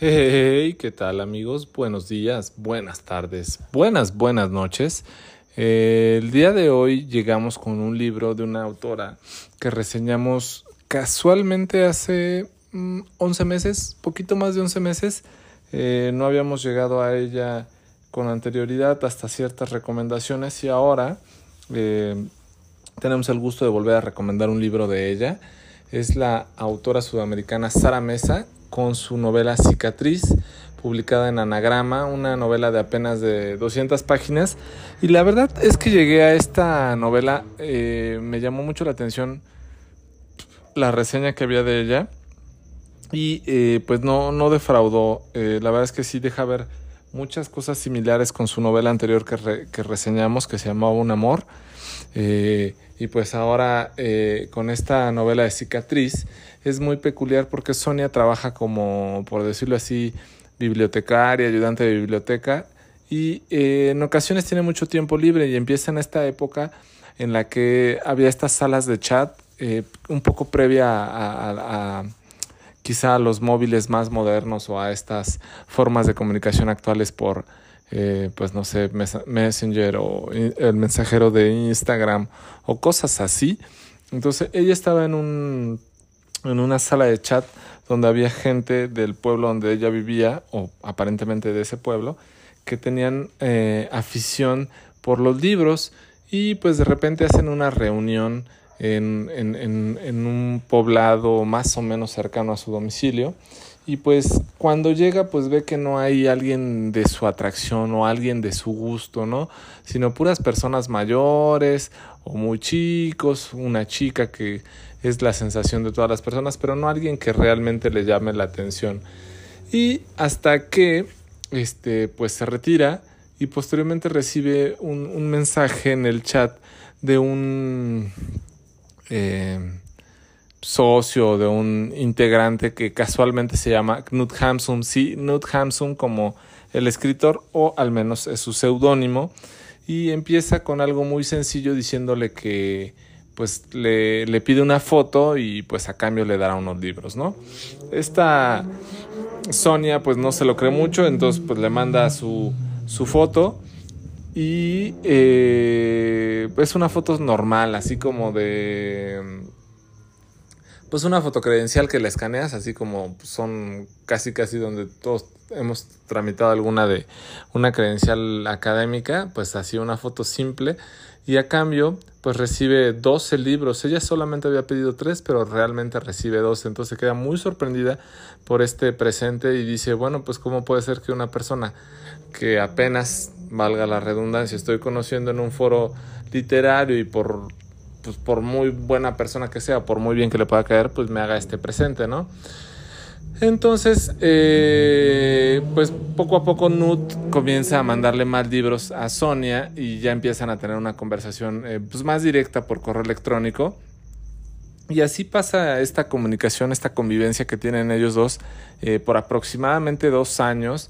Hey, ¿qué tal amigos? Buenos días, buenas tardes, buenas, buenas noches. Eh, el día de hoy llegamos con un libro de una autora que reseñamos casualmente hace 11 mm, meses, poquito más de 11 meses. Eh, no habíamos llegado a ella con anterioridad hasta ciertas recomendaciones y ahora eh, tenemos el gusto de volver a recomendar un libro de ella. Es la autora sudamericana Sara Mesa con su novela Cicatriz, publicada en Anagrama, una novela de apenas de 200 páginas. Y la verdad es que llegué a esta novela, eh, me llamó mucho la atención la reseña que había de ella. Y eh, pues no, no defraudó. Eh, la verdad es que sí deja ver muchas cosas similares con su novela anterior que, que reseñamos, que se llamaba Un Amor. Y pues ahora con esta novela de Cicatriz es muy peculiar porque Sonia trabaja como, por decirlo así, bibliotecaria, ayudante de biblioteca y eh, en ocasiones tiene mucho tiempo libre y empieza en esta época en la que había estas salas de chat eh, un poco previa a, quizá a los móviles más modernos o a estas formas de comunicación actuales por eh, pues no sé Messenger o el mensajero de Instagram o cosas así. Entonces ella estaba en un en una sala de chat donde había gente del pueblo donde ella vivía, o aparentemente de ese pueblo, que tenían eh, afición por los libros. Y pues de repente hacen una reunión en, en, en, en, un poblado más o menos cercano a su domicilio y pues cuando llega pues ve que no hay alguien de su atracción o alguien de su gusto, ¿no? Sino puras personas mayores o muy chicos, una chica que es la sensación de todas las personas, pero no alguien que realmente le llame la atención. Y hasta que este pues se retira y posteriormente recibe un, un mensaje en el chat de un eh, socio, de un integrante que casualmente se llama Knut Hamsun, sí, Knut Hamsun como el escritor o al menos es su seudónimo. Y empieza con algo muy sencillo diciéndole que pues le, le, pide una foto y pues a cambio le dará unos libros, ¿no? Esta Sonia pues no se lo cree mucho, entonces pues le manda su, su foto. Y eh, es una foto normal, así como de pues una fotocredencial que la escaneas, así como son casi casi donde todos hemos tramitado alguna de una credencial académica, pues así una foto simple y a cambio pues recibe 12 libros. Ella solamente había pedido 3, pero realmente recibe 12, entonces queda muy sorprendida por este presente y dice, bueno, pues cómo puede ser que una persona que apenas, valga la redundancia, estoy conociendo en un foro literario y por pues por muy buena persona que sea, por muy bien que le pueda caer, pues me haga este presente, ¿no? Entonces, eh, pues poco a poco Nut comienza a mandarle más libros a Sonia y ya empiezan a tener una conversación eh, pues más directa por correo electrónico. Y así pasa esta comunicación, esta convivencia que tienen ellos dos eh, por aproximadamente dos años,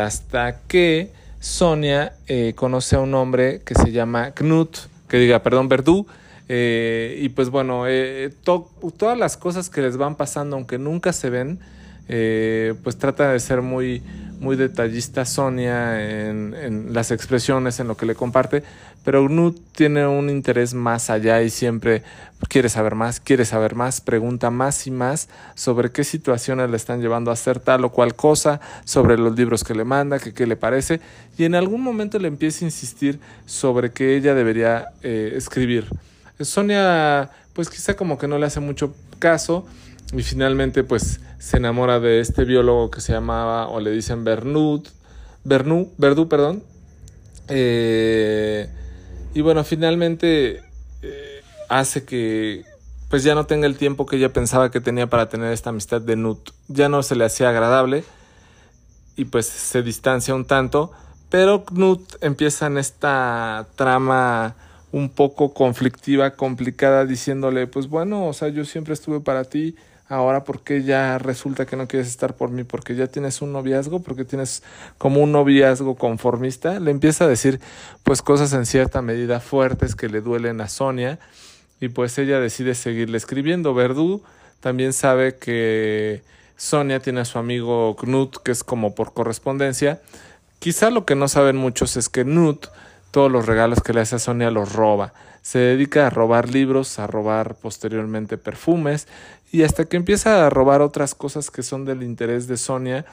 hasta que Sonia conoce a un hombre que se llama Knut, que diga, perdón, Verdú, eh, y pues bueno, eh, todas las cosas que les van pasando, aunque nunca se ven, eh, pues trata de ser muy, muy detallista Sonia en, en, las expresiones, en lo que le comparte, pero Knut tiene un interés más allá y siempre quiere saber más, quiere saber más, pregunta más y más sobre qué situaciones le están llevando a hacer tal o cual cosa, sobre los libros que le manda, que qué le parece, y en algún momento le empieza a insistir sobre que ella debería escribir. Sonia, pues quizá como que no le hace mucho caso y finalmente pues se enamora de este biólogo que se llamaba, o le dicen Bernud, Bernu, Verdú, perdón. Eh, y bueno, finalmente eh, hace que pues ya no tenga el tiempo que ella pensaba que tenía para tener esta amistad de Nut. Ya no se le hacía agradable y pues se distancia un tanto, pero Knut empieza en esta trama un poco conflictiva, complicada, diciéndole, pues bueno, o sea, yo siempre estuve para ti, ahora porque ya resulta que no quieres estar por mí, porque ya tienes un noviazgo, porque tienes como un noviazgo conformista, le empieza a decir pues cosas en cierta medida fuertes que le duelen a Sonia y pues ella decide seguirle escribiendo. Verdú también sabe que Sonia tiene a su amigo Knut, que es como por correspondencia. Quizá lo que no saben muchos es que Knut todos los regalos que le hace a Sonia los roba. Se dedica a robar libros, a robar posteriormente perfumes y hasta que empieza a robar otras cosas que son del interés de Sonia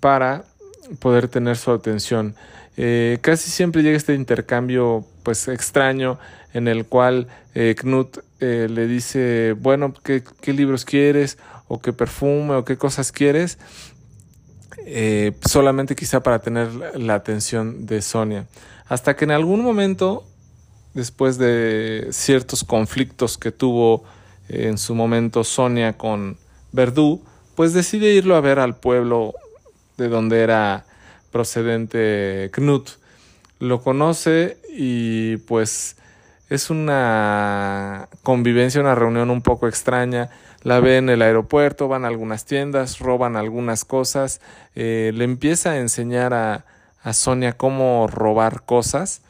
para poder tener su atención. Eh, casi siempre llega este intercambio pues extraño en el cual eh, Knut eh, le dice, bueno, ¿qué, ¿qué, libros quieres? o qué perfume o qué cosas quieres, solamente quizá para tener la atención de Sonia. Hasta que en algún momento, después de ciertos conflictos que tuvo en su momento Sonia con Verdú, pues decide irlo a ver al pueblo de donde era procedente Knut. Lo conoce y pues es una convivencia, una reunión un poco extraña. La ve en el aeropuerto, van a algunas tiendas, roban algunas cosas, eh, le empieza a enseñar a, a Sonia cómo robar cosas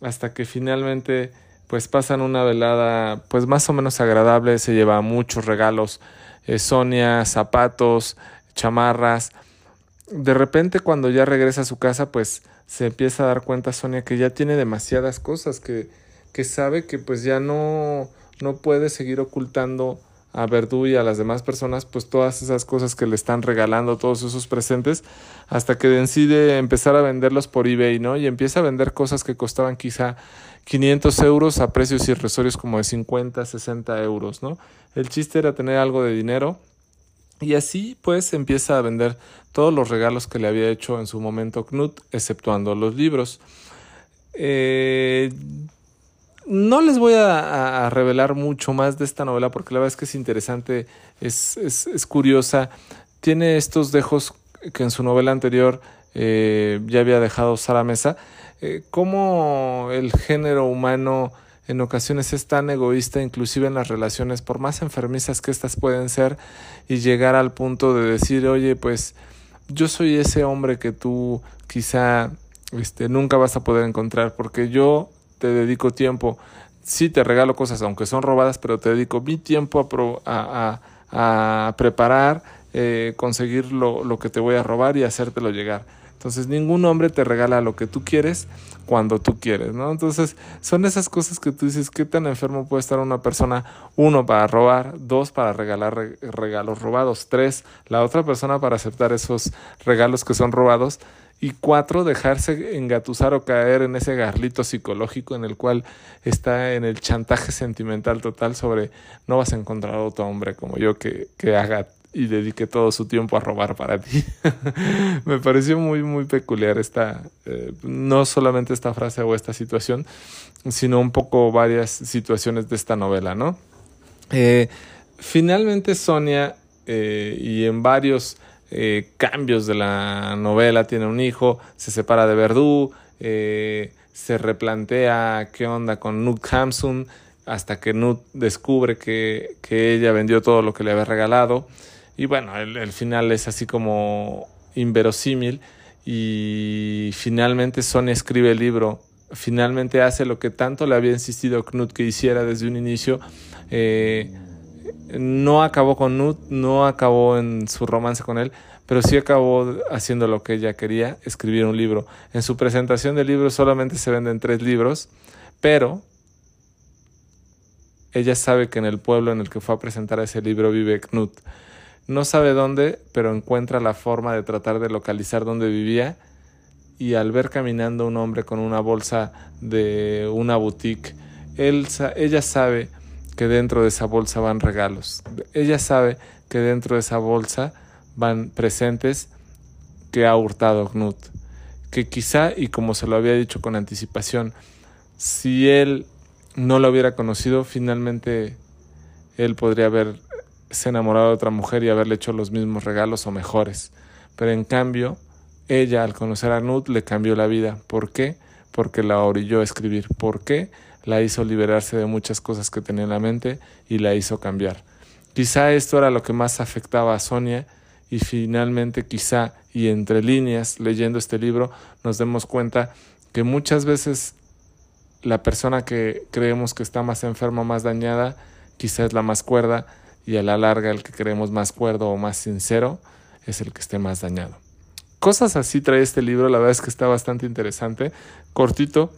hasta que finalmente pues pasan una velada pues más o menos agradable, se lleva muchos regalos, eh, Sonia, zapatos, chamarras. De repente cuando ya regresa a su casa pues se empieza a dar cuenta Sonia que ya tiene demasiadas cosas, que, que sabe que pues ya no, no puede seguir ocultando a Verdú y a las demás personas, pues todas esas cosas que le están regalando, todos esos presentes, hasta que decide empezar a venderlos por eBay, ¿no? Y empieza a vender cosas que costaban quizá 500 euros a precios irrisorios como de 50, 60 euros, ¿no? El chiste era tener algo de dinero y así pues empieza a vender todos los regalos que le había hecho en su momento Knut, exceptuando los libros. Eh, no les voy a, revelar mucho más de esta novela porque la verdad es que es interesante, es, es, curiosa. Tiene estos dejos que en su novela anterior eh, ya había dejado Sara Mesa. Eh, cómo el género humano en ocasiones es tan egoísta, inclusive en las relaciones, por más enfermizas que éstas pueden ser, y llegar al punto de decir, oye, pues yo soy ese hombre que tú quizá este, nunca vas a poder encontrar, porque yo te dedico tiempo. Sí, te regalo cosas, aunque son robadas, pero te dedico mi tiempo a, a, a preparar, eh, conseguir lo, lo que te voy a robar y hacértelo llegar. Entonces ningún hombre te regala lo que tú quieres cuando tú quieres, ¿no? Entonces son esas cosas que tú dices, ¿qué tan enfermo puede estar una persona? Uno, para robar, dos, para regalar regalos robados, tres, la otra persona para aceptar esos regalos que son robados y cuatro, dejarse engatusar o caer en ese garlito psicológico en el cual está en el chantaje sentimental total sobre no vas a encontrar otro hombre como yo que, que haga y dedique todo su tiempo a robar para ti. Me pareció muy, muy peculiar esta, eh, no solamente esta frase o esta situación, sino un poco varias situaciones de esta novela, ¿no? Eh, finalmente Sonia eh, y en varios eh, cambios de la novela, tiene un hijo, se separa de Verdú, eh, se replantea qué onda con Nut Hamsun, hasta que Nut descubre que, que, ella vendió todo lo que le había regalado. Y bueno, el, final es así como inverosímil. Y finalmente Sonia escribe el libro. Finalmente hace lo que tanto le había insistido Knut que hiciera desde un inicio. Eh, no acabó con Nut, no acabó en su romance con él, pero sí acabó haciendo lo que ella quería, escribir un libro. En su presentación del libro solamente se venden tres libros, pero ella sabe que en el pueblo en el que fue a presentar ese libro vive Knut. No sabe dónde, pero encuentra la forma de tratar de localizar dónde vivía y al ver caminando un hombre con una bolsa de una boutique, ella sabe que dentro de esa bolsa van regalos. Ella sabe que dentro de esa bolsa van presentes que ha hurtado Knut. Que quizá, y como se lo había dicho con anticipación, si él no lo hubiera conocido, finalmente él podría haberse enamorado de otra mujer y haberle hecho los mismos regalos o mejores. Pero en cambio, ella al conocer a Knut le cambió la vida. ¿Por qué? Porque la orilló a escribir. ¿Por qué? La hizo liberarse de muchas cosas que tenía en la mente y la hizo cambiar. Quizá esto era lo que más afectaba a Sonia y finalmente quizá y entre líneas leyendo este libro nos demos cuenta que muchas veces la persona que creemos que está más enferma, más dañada, quizá es la más cuerda y a la larga el que queremos más cuerdo o más sincero es el que esté más dañado. Cosas así trae este libro, la verdad es que está bastante interesante, cortito,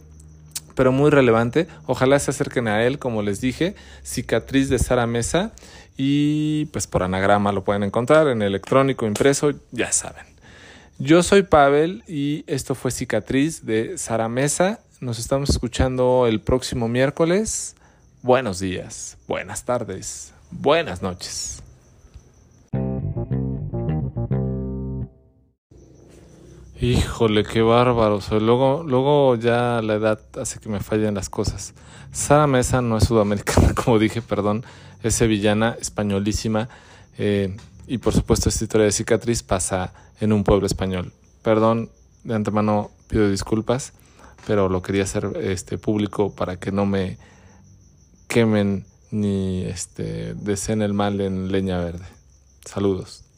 pero muy relevante. Ojalá se acerquen a él, como les dije, Cicatriz de Sara Mesa y pues por anagrama lo pueden encontrar en electrónico, impreso, ya saben. Yo soy Pavel y esto fue Cicatriz de Sara Mesa. Nos estamos escuchando el próximo miércoles. Buenos días, buenas tardes, buenas noches. Híjole, qué bárbaro. luego, luego ya la edad hace que me fallen las cosas. Sara Mesa no es sudamericana, como dije, perdón. Es sevillana, españolísima. Eh, y por supuesto, esta historia de cicatriz pasa en un pueblo español. Perdón, de antemano pido disculpas, pero lo quería hacer este, público para que no me quemen ni este, deseen el mal en leña verde. Saludos.